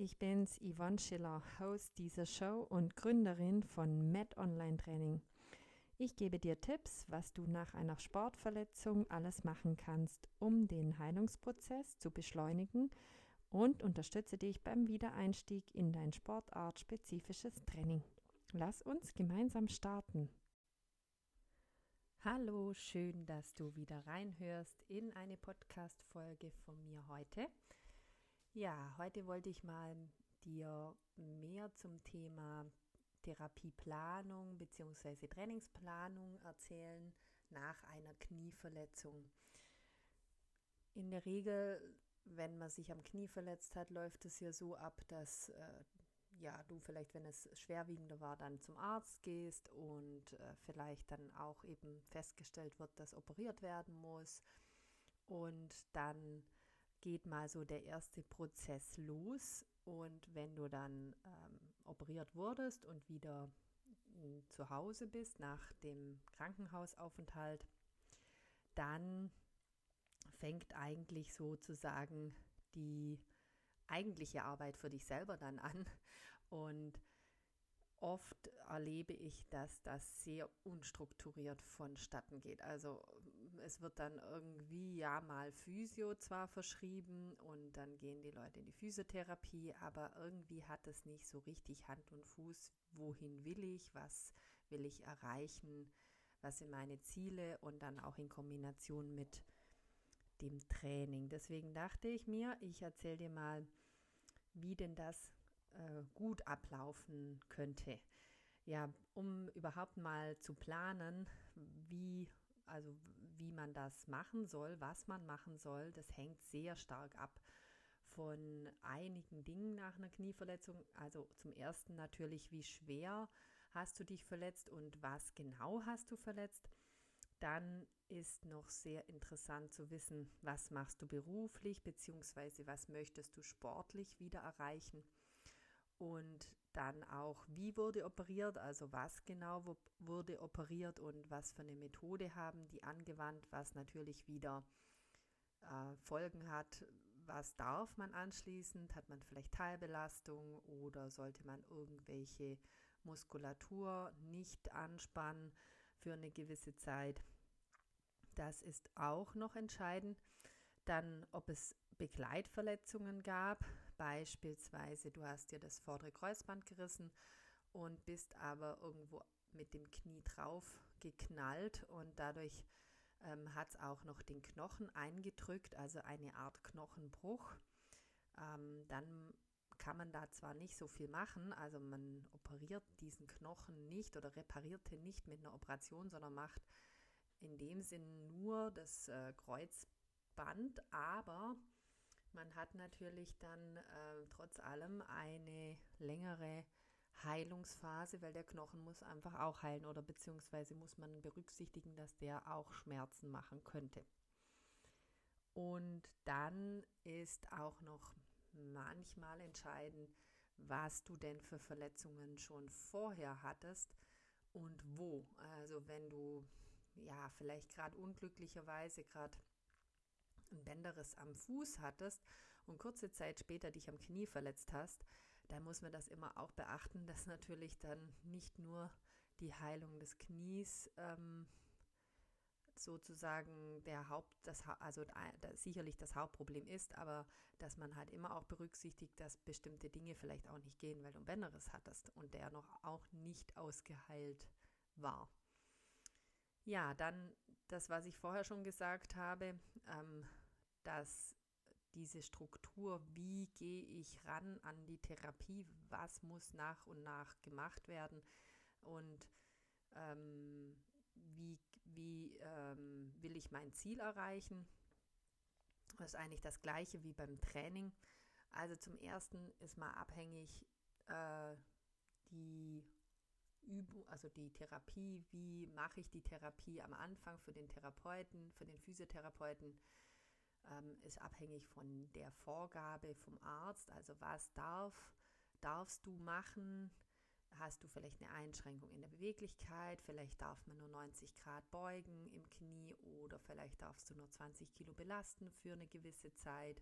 ich bin's, Yvonne Schiller, Host dieser Show und Gründerin von Med Online Training. Ich gebe dir Tipps, was du nach einer Sportverletzung alles machen kannst, um den Heilungsprozess zu beschleunigen und unterstütze dich beim Wiedereinstieg in dein sportartspezifisches Training. Lass uns gemeinsam starten. Hallo, schön, dass du wieder reinhörst in eine Podcast-Folge von mir heute. Ja, heute wollte ich mal dir mehr zum Thema Therapieplanung bzw. Trainingsplanung erzählen nach einer Knieverletzung. In der Regel, wenn man sich am Knie verletzt hat, läuft es ja so ab, dass äh, ja, du vielleicht, wenn es schwerwiegender war, dann zum Arzt gehst und äh, vielleicht dann auch eben festgestellt wird, dass operiert werden muss. Und dann geht mal so der erste Prozess los. Und wenn du dann ähm, operiert wurdest und wieder hm, zu Hause bist nach dem Krankenhausaufenthalt, dann fängt eigentlich sozusagen die eigentliche Arbeit für dich selber dann an. Und oft erlebe ich, dass das sehr unstrukturiert vonstatten geht. Also es wird dann irgendwie ja mal Physio zwar verschrieben und dann gehen die Leute in die Physiotherapie, aber irgendwie hat es nicht so richtig Hand und Fuß. Wohin will ich? Was will ich erreichen? Was sind meine Ziele? Und dann auch in Kombination mit dem Training. Deswegen dachte ich mir, ich erzähle dir mal, wie denn das äh, gut ablaufen könnte. Ja, um überhaupt mal zu planen, wie also wie man das machen soll, was man machen soll, das hängt sehr stark ab von einigen Dingen nach einer Knieverletzung. Also zum ersten natürlich, wie schwer hast du dich verletzt und was genau hast du verletzt. Dann ist noch sehr interessant zu wissen, was machst du beruflich, beziehungsweise was möchtest du sportlich wieder erreichen. Und dann auch, wie wurde operiert, also was genau wurde operiert und was für eine Methode haben die angewandt, was natürlich wieder äh, Folgen hat. Was darf man anschließend? Hat man vielleicht Teilbelastung oder sollte man irgendwelche Muskulatur nicht anspannen für eine gewisse Zeit? Das ist auch noch entscheidend. Dann, ob es Begleitverletzungen gab, beispielsweise du hast dir das vordere Kreuzband gerissen und bist aber irgendwo mit dem Knie drauf geknallt und dadurch ähm, hat es auch noch den Knochen eingedrückt, also eine Art Knochenbruch. Ähm, dann kann man da zwar nicht so viel machen, also man operiert diesen Knochen nicht oder reparierte nicht mit einer Operation, sondern macht in dem Sinn nur das äh, Kreuzband, aber man hat natürlich dann äh, trotz allem eine längere Heilungsphase, weil der Knochen muss einfach auch heilen oder beziehungsweise muss man berücksichtigen, dass der auch Schmerzen machen könnte. Und dann ist auch noch manchmal entscheidend, was du denn für Verletzungen schon vorher hattest und wo. Also wenn du ja vielleicht gerade unglücklicherweise gerade ein Bänderriss am Fuß hattest und kurze Zeit später dich am Knie verletzt hast, dann muss man das immer auch beachten, dass natürlich dann nicht nur die Heilung des Knies ähm, sozusagen der Haupt, das, also da, sicherlich das Hauptproblem ist, aber dass man halt immer auch berücksichtigt, dass bestimmte Dinge vielleicht auch nicht gehen, weil du ein Bänderriss hattest und der noch auch nicht ausgeheilt war. Ja, dann das, was ich vorher schon gesagt habe, ähm, dass diese Struktur, wie gehe ich ran an die Therapie, was muss nach und nach gemacht werden und ähm, wie, wie ähm, will ich mein Ziel erreichen. Das ist eigentlich das gleiche wie beim Training. Also zum ersten ist mal abhängig äh, die Übung, also die Therapie, wie mache ich die Therapie am Anfang für den Therapeuten, für den Physiotherapeuten, ähm, ist abhängig von der Vorgabe vom Arzt. Also was darf, darfst du machen? Hast du vielleicht eine Einschränkung in der Beweglichkeit? Vielleicht darf man nur 90 Grad beugen im Knie oder vielleicht darfst du nur 20 Kilo belasten für eine gewisse Zeit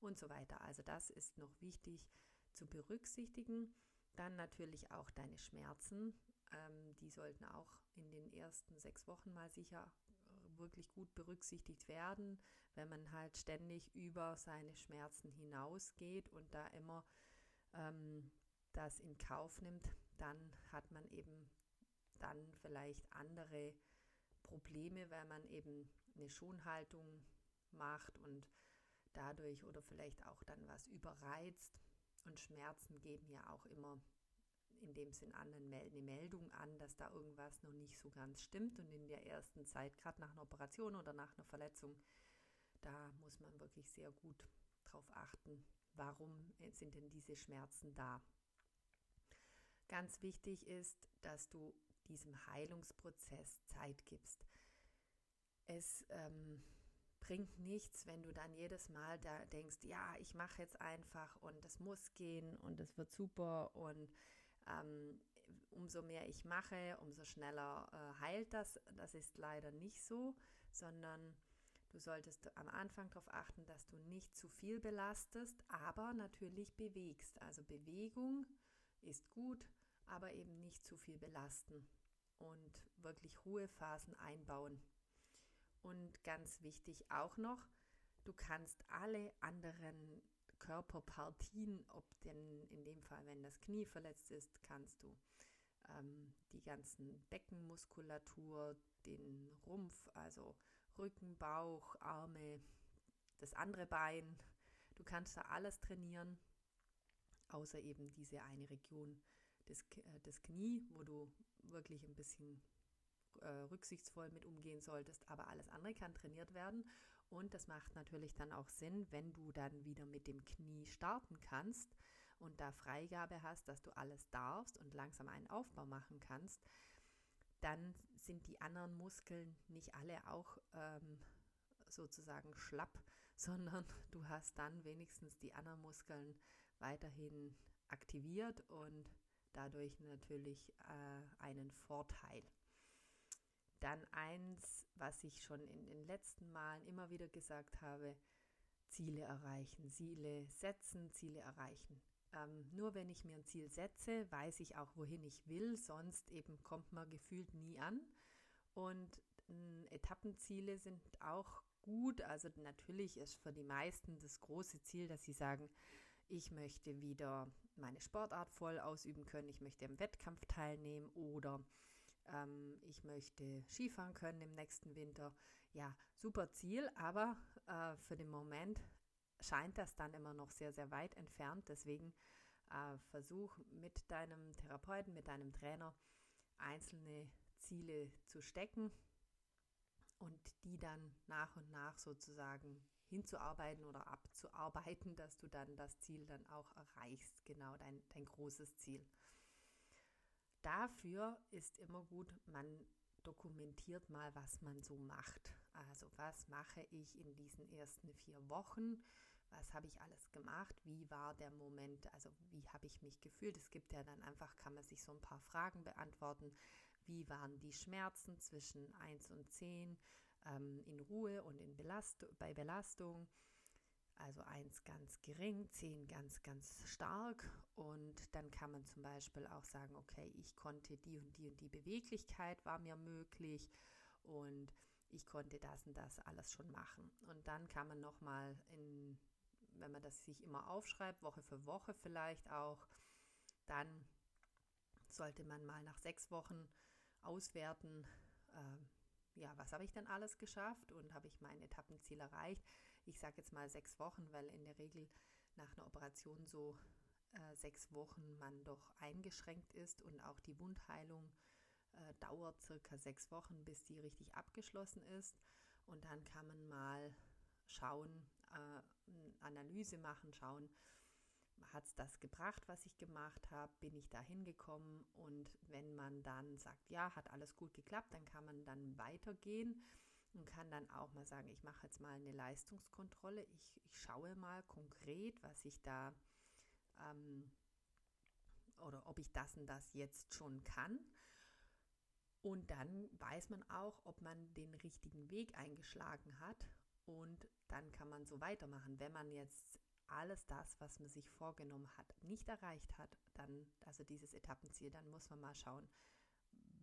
und so weiter. Also das ist noch wichtig zu berücksichtigen. Dann natürlich auch deine Schmerzen. Ähm, die sollten auch in den ersten sechs Wochen mal sicher wirklich gut berücksichtigt werden, wenn man halt ständig über seine Schmerzen hinausgeht und da immer ähm, das in Kauf nimmt, dann hat man eben dann vielleicht andere Probleme, weil man eben eine Schonhaltung macht und dadurch oder vielleicht auch dann was überreizt. Und Schmerzen geben ja auch immer in dem Sinn anderen eine Meldung an, dass da irgendwas noch nicht so ganz stimmt. Und in der ersten Zeit, gerade nach einer Operation oder nach einer Verletzung, da muss man wirklich sehr gut drauf achten, warum sind denn diese Schmerzen da. Ganz wichtig ist, dass du diesem Heilungsprozess Zeit gibst. Es ähm, bringt nichts, wenn du dann jedes Mal da denkst, ja, ich mache jetzt einfach und es muss gehen und es wird super und ähm, umso mehr ich mache, umso schneller äh, heilt das. Das ist leider nicht so, sondern du solltest am Anfang darauf achten, dass du nicht zu viel belastest, aber natürlich bewegst. Also Bewegung ist gut, aber eben nicht zu viel belasten und wirklich Ruhephasen einbauen. Und ganz wichtig auch noch, du kannst alle anderen Körperpartien, ob denn in dem Fall, wenn das Knie verletzt ist, kannst du ähm, die ganzen Beckenmuskulatur, den Rumpf, also Rücken, Bauch, Arme, das andere Bein, du kannst da alles trainieren, außer eben diese eine Region des, äh, des Knie, wo du wirklich ein bisschen äh, rücksichtsvoll mit umgehen solltest, aber alles andere kann trainiert werden. Und das macht natürlich dann auch Sinn, wenn du dann wieder mit dem Knie starten kannst und da Freigabe hast, dass du alles darfst und langsam einen Aufbau machen kannst, dann sind die anderen Muskeln nicht alle auch ähm, sozusagen schlapp, sondern du hast dann wenigstens die anderen Muskeln weiterhin aktiviert und dadurch natürlich äh, einen Vorteil. Dann eins, was ich schon in den letzten Malen immer wieder gesagt habe, Ziele erreichen, Ziele setzen, Ziele erreichen. Ähm, nur wenn ich mir ein Ziel setze, weiß ich auch, wohin ich will, sonst eben kommt man gefühlt nie an. Und äh, Etappenziele sind auch gut. Also natürlich ist für die meisten das große Ziel, dass sie sagen, ich möchte wieder meine Sportart voll ausüben können, ich möchte im Wettkampf teilnehmen oder ähm, ich möchte Skifahren können im nächsten Winter. Ja, super Ziel, aber äh, für den Moment scheint das dann immer noch sehr, sehr weit entfernt. Deswegen äh, versuch mit deinem Therapeuten, mit deinem Trainer einzelne Ziele zu stecken und die dann nach und nach sozusagen hinzuarbeiten oder abzuarbeiten, dass du dann das Ziel dann auch erreichst, genau dein, dein großes Ziel. Dafür ist immer gut, man dokumentiert mal, was man so macht. Also was mache ich in diesen ersten vier Wochen? Was habe ich alles gemacht? Wie war der Moment? Also wie habe ich mich gefühlt? Es gibt ja dann einfach, kann man sich so ein paar Fragen beantworten. Wie waren die Schmerzen zwischen 1 und 10? ähm, in Ruhe und in Belast bei Belastung. Also 1 ganz gering, 10 ganz, ganz stark. Und dann kann man zum Beispiel auch sagen, okay, ich konnte die und die und die Beweglichkeit war mir möglich und ich konnte das und das alles schon machen. Und dann kann man nochmal in, wenn man das sich immer aufschreibt, Woche für Woche vielleicht auch, dann sollte man mal nach sechs Wochen auswerten, äh, ja, was habe ich denn alles geschafft und habe ich mein Etappenziel erreicht? Ich sage jetzt mal sechs Wochen, weil in der Regel nach einer Operation so äh, sechs Wochen man doch eingeschränkt ist und auch die Wundheilung äh, dauert circa sechs Wochen, bis die richtig abgeschlossen ist. Und dann kann man mal schauen, äh, Analyse machen, schauen, hat es das gebracht, was ich gemacht habe? Bin ich da hingekommen? Und wenn man dann sagt, ja, hat alles gut geklappt, dann kann man dann weitergehen und kann dann auch mal sagen, ich mache jetzt mal eine Leistungskontrolle. Ich, ich schaue mal konkret, was ich da ähm, oder ob ich das und das jetzt schon kann. Und dann weiß man auch, ob man den richtigen Weg eingeschlagen hat. Und dann kann man so weitermachen. Wenn man jetzt alles das, was man sich vorgenommen hat, nicht erreicht hat, dann, also dieses Etappenziel, dann muss man mal schauen,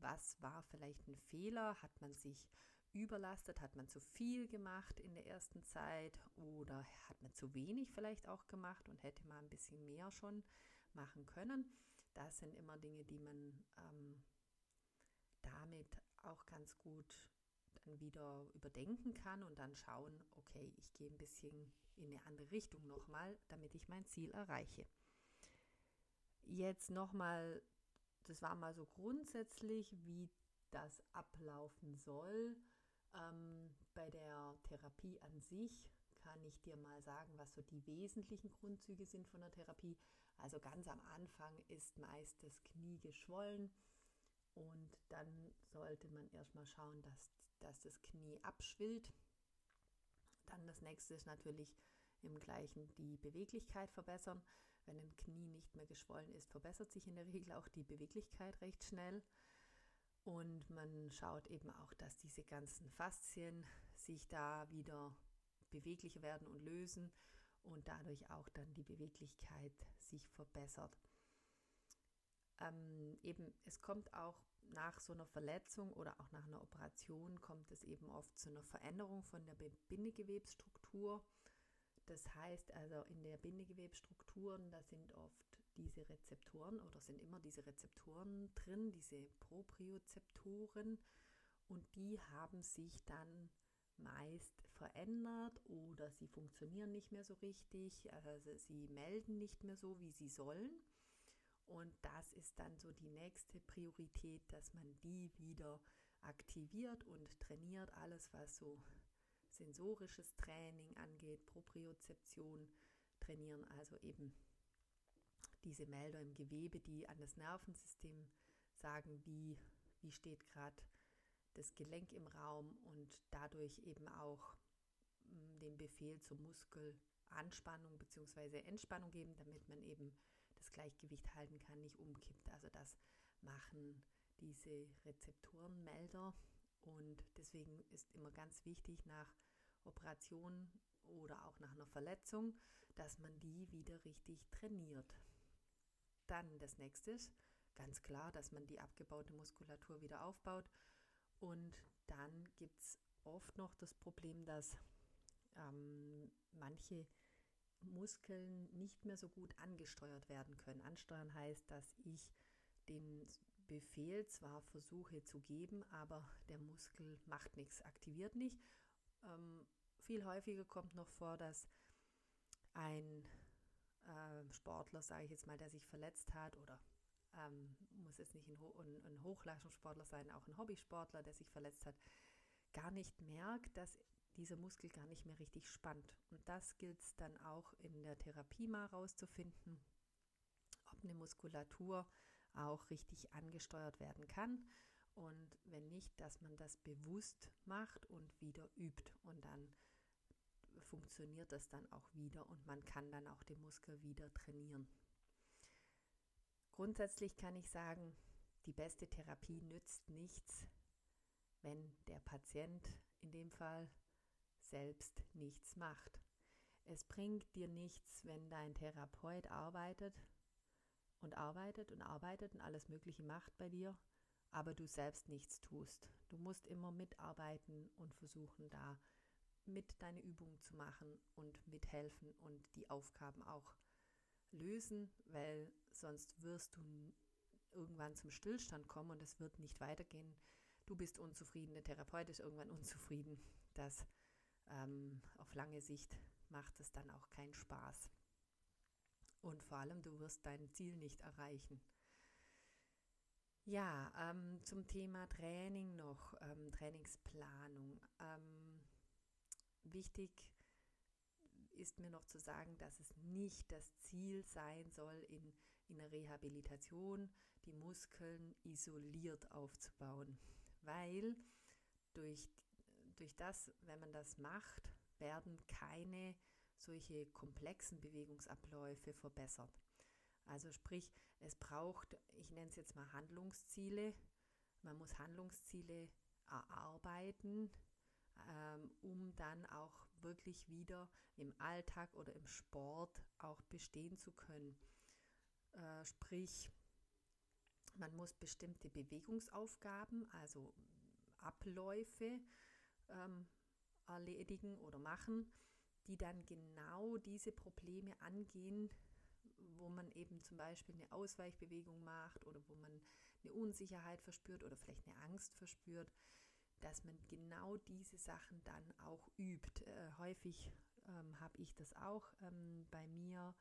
was war vielleicht ein Fehler? Hat man sich überlastet? Hat man zu viel gemacht in der ersten Zeit? Oder hat man zu wenig vielleicht auch gemacht und hätte mal ein bisschen mehr schon machen können? Das sind immer Dinge, die man ähm, damit auch ganz gut dann wieder überdenken kann und dann schauen, okay, ich gehe ein bisschen in eine andere Richtung nochmal, damit ich mein Ziel erreiche. Jetzt nochmal, das war mal so grundsätzlich, wie das ablaufen soll. Ähm, bei der Therapie an sich kann ich dir mal sagen, was so die wesentlichen Grundzüge sind von der Therapie. Also ganz am Anfang ist meist das Knie geschwollen und dann sollte man erstmal schauen, dass, dass das Knie abschwillt. Dann das nächste ist natürlich im gleichen die Beweglichkeit verbessern. Wenn ein Knie nicht mehr geschwollen ist, verbessert sich in der Regel auch die Beweglichkeit recht schnell. Und man schaut eben auch, dass diese ganzen Faszien sich da wieder beweglicher werden und lösen und dadurch auch dann die Beweglichkeit sich verbessert. Ähm, eben, es kommt auch nach so einer Verletzung oder auch nach einer Operation kommt es eben oft zu einer Veränderung von der Bindegewebsstruktur. Das heißt also in der Bindegewebsstrukturen, da sind oft diese Rezeptoren oder sind immer diese Rezeptoren drin, diese Propriozeptoren und die haben sich dann meist verändert oder sie funktionieren nicht mehr so richtig, also sie melden nicht mehr so, wie sie sollen. Und das ist dann so die nächste Priorität, dass man die wieder aktiviert und trainiert. Alles, was so sensorisches Training angeht, Propriozeption trainieren, also eben diese Melder im Gewebe, die an das Nervensystem sagen, wie, wie steht gerade das Gelenk im Raum und dadurch eben auch mm, den Befehl zur Muskelanspannung bzw. Entspannung geben, damit man eben das Gleichgewicht halten kann, nicht umkippt. Also das machen diese Rezeptorenmelder und deswegen ist immer ganz wichtig nach Operationen oder auch nach einer Verletzung, dass man die wieder richtig trainiert. Dann das nächste ist ganz klar, dass man die abgebaute Muskulatur wieder aufbaut. Und dann gibt es oft noch das Problem, dass ähm, manche Muskeln nicht mehr so gut angesteuert werden können. Ansteuern heißt, dass ich den Befehl zwar versuche zu geben, aber der Muskel macht nichts, aktiviert nicht. Ähm, viel häufiger kommt noch vor, dass ein äh, Sportler, sage ich jetzt mal, der sich verletzt hat oder ähm, muss jetzt nicht ein, Ho ein, Hochleistungssportler sein, auch ein Hobbysportler, der sich verletzt hat, gar nicht merkt, dass dieser Muskel gar nicht mehr richtig spannt. Und das gilt es dann auch in der Therapie mal rauszufinden, ob eine Muskulatur auch richtig angesteuert werden kann. Und wenn nicht, dass man das bewusst macht und wieder übt. Und dann funktioniert das dann auch wieder und man kann dann auch den Muskel wieder trainieren. Grundsätzlich kann ich sagen, die beste Therapie nützt nichts, wenn der Patient in dem Fall selbst nichts macht. Es bringt dir nichts, wenn dein Therapeut arbeitet und arbeitet und arbeitet und alles Mögliche macht bei dir, aber du selbst nichts tust. Du musst immer mitarbeiten und versuchen, da mit deine Übungen zu machen und mithelfen und die Aufgaben auch lösen, weil sonst wirst du irgendwann zum Stillstand kommen und es wird nicht weitergehen. Du bist unzufrieden, der Therapeut ist irgendwann unzufrieden. Das ähm, auf lange Sicht macht es dann auch keinen Spaß. Und vor allem, du wirst dein Ziel nicht erreichen. Ja, ähm, zum Thema Training noch, ähm, Trainingsplanung. Wichtig ist mir noch zu sagen, dass es nicht das Ziel sein soll, in, in der Rehabilitation die Muskeln isoliert aufzubauen, weil durch, durch das, wenn man das macht, werden keine solche komplexen Bewegungsabläufe verbessert. Also sprich, es braucht, ich nenne es jetzt mal Handlungsziele. Man muss Handlungsziele erarbeiten, um dann auch wirklich wieder im Alltag oder im Sport auch bestehen zu können. Äh, sprich, man muss bestimmte Bewegungsaufgaben, also Abläufe ähm, erledigen oder machen, die dann genau diese Probleme angehen, wo man eben zum Beispiel eine Ausweichbewegung macht oder wo man eine Unsicherheit verspürt oder vielleicht eine Angst verspürt, dass man genau diese Sachen dann auch übt. Äh, häufig ähm, habe ich das auch ähm, bei mir,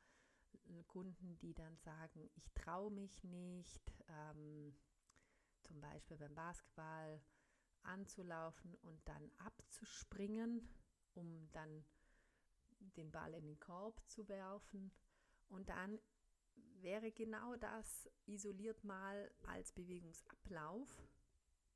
äh, Kunden, die dann sagen, ich traue mich nicht, ähm, zum Beispiel beim Basketball anzulaufen und dann abzuspringen, um dann den Ball in den Korb zu werfen. Und dann wäre genau das isoliert mal als Bewegungsablauf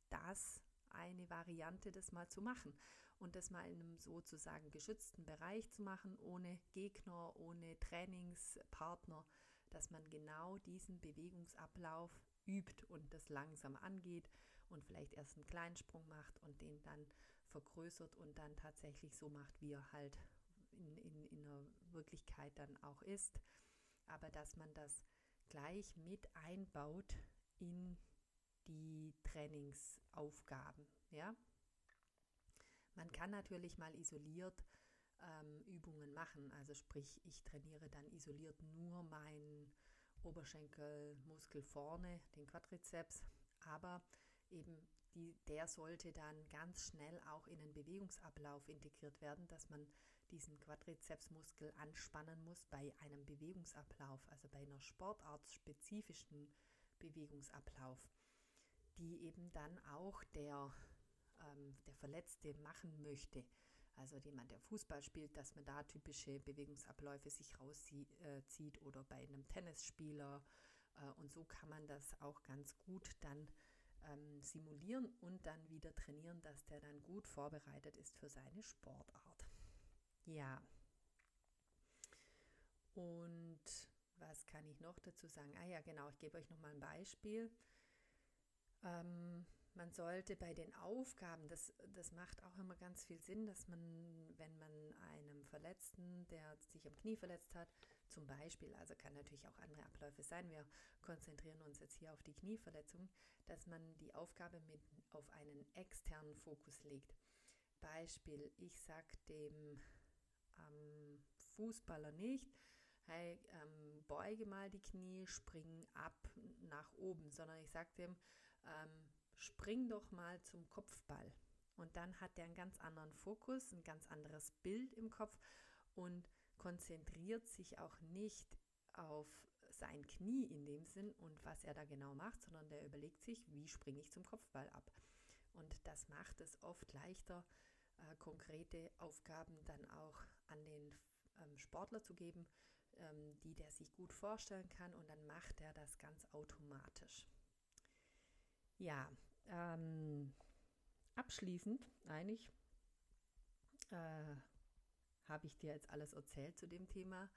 das eine Variante, das mal zu machen und das mal in einem sozusagen geschützten Bereich zu machen, ohne Gegner, ohne Trainingspartner, dass man genau diesen Bewegungsablauf übt und das langsam angeht und vielleicht erst einen kleinen Sprung macht und den dann vergrößert und dann tatsächlich so macht, wie er halt in, in, in der Wirklichkeit dann auch ist. Aber dass man das gleich mit einbaut in die Trainingsaufgaben. Ja? Man kann natürlich mal isoliert ähm, Übungen machen. Also sprich, ich trainiere dann isoliert nur meinen Oberschenkelmuskel vorne, den Quadrizeps, aber eben die, der sollte dann ganz schnell auch in den Bewegungsablauf integriert werden, dass man diesen Quadrizepsmuskel anspannen muss bei einem Bewegungsablauf, also bei einer sportartspezifischen Bewegungsablauf, die eben dann auch der, ähm, der Verletzte machen möchte. Also jemand, der Fußball spielt, dass man da typische Bewegungsabläufe sich rauszieht äh, oder bei einem Tennisspieler. Äh, und so kann man das auch ganz gut dann ähm, simulieren und dann wieder trainieren, dass der dann gut vorbereitet ist für seine Sportart. Ja. Und was kann ich noch dazu sagen? Ah ja, genau, ich gebe euch noch mal ein Beispiel. Ähm, man sollte bei den Aufgaben, das, das macht auch immer ganz viel Sinn, dass man, wenn man einem Verletzten, der sich am Knie verletzt hat, zum Beispiel, also kann natürlich auch andere Abläufe sein, wir konzentrieren uns jetzt hier auf die Knieverletzung, dass man die Aufgabe mit auf einen externen Fokus legt. Beispiel, ich sage dem ähm, Fußballer nicht, hey, ähm, beuge mal die Knie, spring ab nach oben, sondern ich sage dem, ähm, spring doch mal zum Kopfball. Und dann hat er einen ganz anderen Fokus, ein ganz anderes Bild im Kopf und konzentriert sich auch nicht auf sein Knie in dem Sinn und was er da genau macht, sondern der überlegt sich, wie springe ich zum Kopfball ab. Und das macht es oft leichter, äh, konkrete Aufgaben dann auch an den ähm, Sportler zu geben, ähm, die der sich gut vorstellen kann und dann macht er das ganz automatisch. Ja, ähm, abschließend eigentlich äh, habe ich dir jetzt alles erzählt zu dem Thema.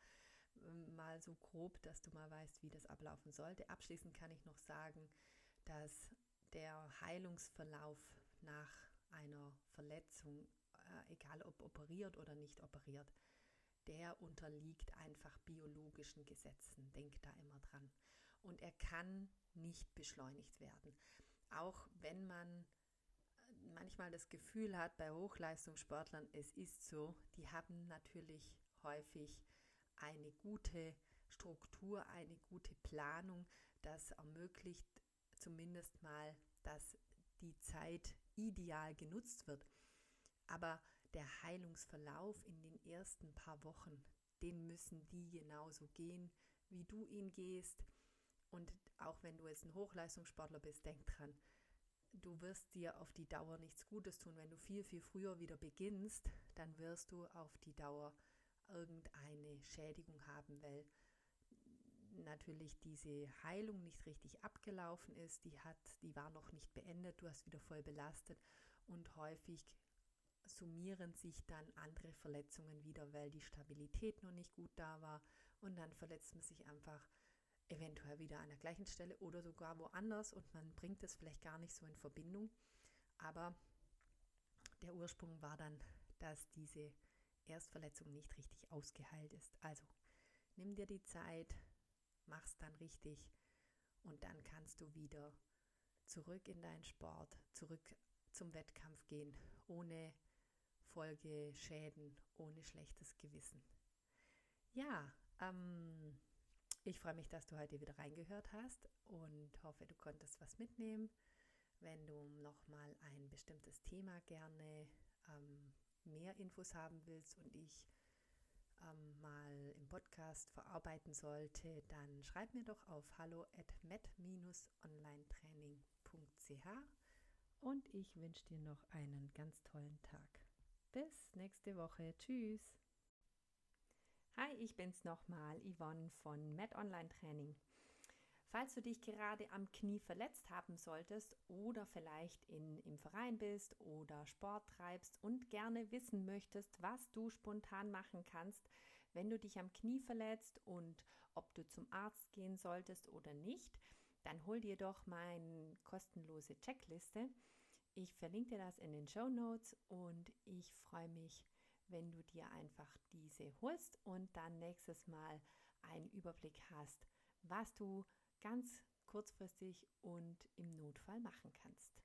Ähm, mal so grob, dass du mal weißt, wie das ablaufen sollte. Abschließend kann ich noch sagen, dass der Heilungsverlauf nach einer Verletzung, äh, egal ob operiert oder nicht operiert, der unterliegt einfach biologischen Gesetzen. Denk da immer dran. Und er kann nicht beschleunigt werden. Auch wenn man manchmal das Gefühl hat bei Hochleistungssportlern, es ist so, die haben natürlich häufig eine gute Struktur, eine gute Planung, das ermöglicht zumindest mal, dass die Zeit ideal genutzt wird. Aber der Heilungsverlauf in den ersten paar Wochen, den müssen die genauso gehen, wie du ihn gehst. Und auch wenn du jetzt ein Hochleistungssportler bist, denk dran, du wirst dir auf die Dauer nichts Gutes tun. Wenn du viel, viel früher wieder beginnst, dann wirst du auf die Dauer irgendeine Schädigung haben, weil natürlich diese Heilung nicht richtig abgelaufen ist, die hat, die war noch nicht beendet, du hast wieder voll belastet. Und häufig summieren sich dann andere Verletzungen wieder, weil die Stabilität noch nicht gut da war. Und dann verletzt man sich einfach eventuell wieder an der gleichen Stelle oder sogar woanders und man bringt es vielleicht gar nicht so in Verbindung. Aber der Ursprung war dann, dass diese Erstverletzung nicht richtig ausgeheilt ist. Also nimm dir die Zeit, mach's dann richtig und dann kannst du wieder zurück in deinen Sport, zurück zum Wettkampf gehen, ohne Folgeschäden, ohne schlechtes Gewissen. Ja, ähm, ich freue mich, dass du heute wieder reingehört hast und hoffe, du konntest was mitnehmen. Wenn du nochmal ein bestimmtes Thema gerne ähm, mehr Infos haben willst und ich ähm, mal im Podcast verarbeiten sollte, dann schreib mir doch auf hallo at met-onlinetraining.ch und ich wünsche dir noch einen ganz tollen Tag. Bis nächste Woche. Tschüss. Hi, ich bin's nochmal, Yvonne von Met Online Training. Falls du dich gerade am Knie verletzt haben solltest oder vielleicht in, im Verein bist oder Sport treibst und gerne wissen möchtest, was du spontan machen kannst, wenn du dich am Knie verletzt und ob du zum Arzt gehen solltest oder nicht, dann hol dir doch meine kostenlose Checkliste. Ich verlinke dir das in den Show Notes und ich freue mich, wenn du dir einfach diese holst und dann nächstes Mal einen Überblick hast, was du ganz kurzfristig und im Notfall machen kannst.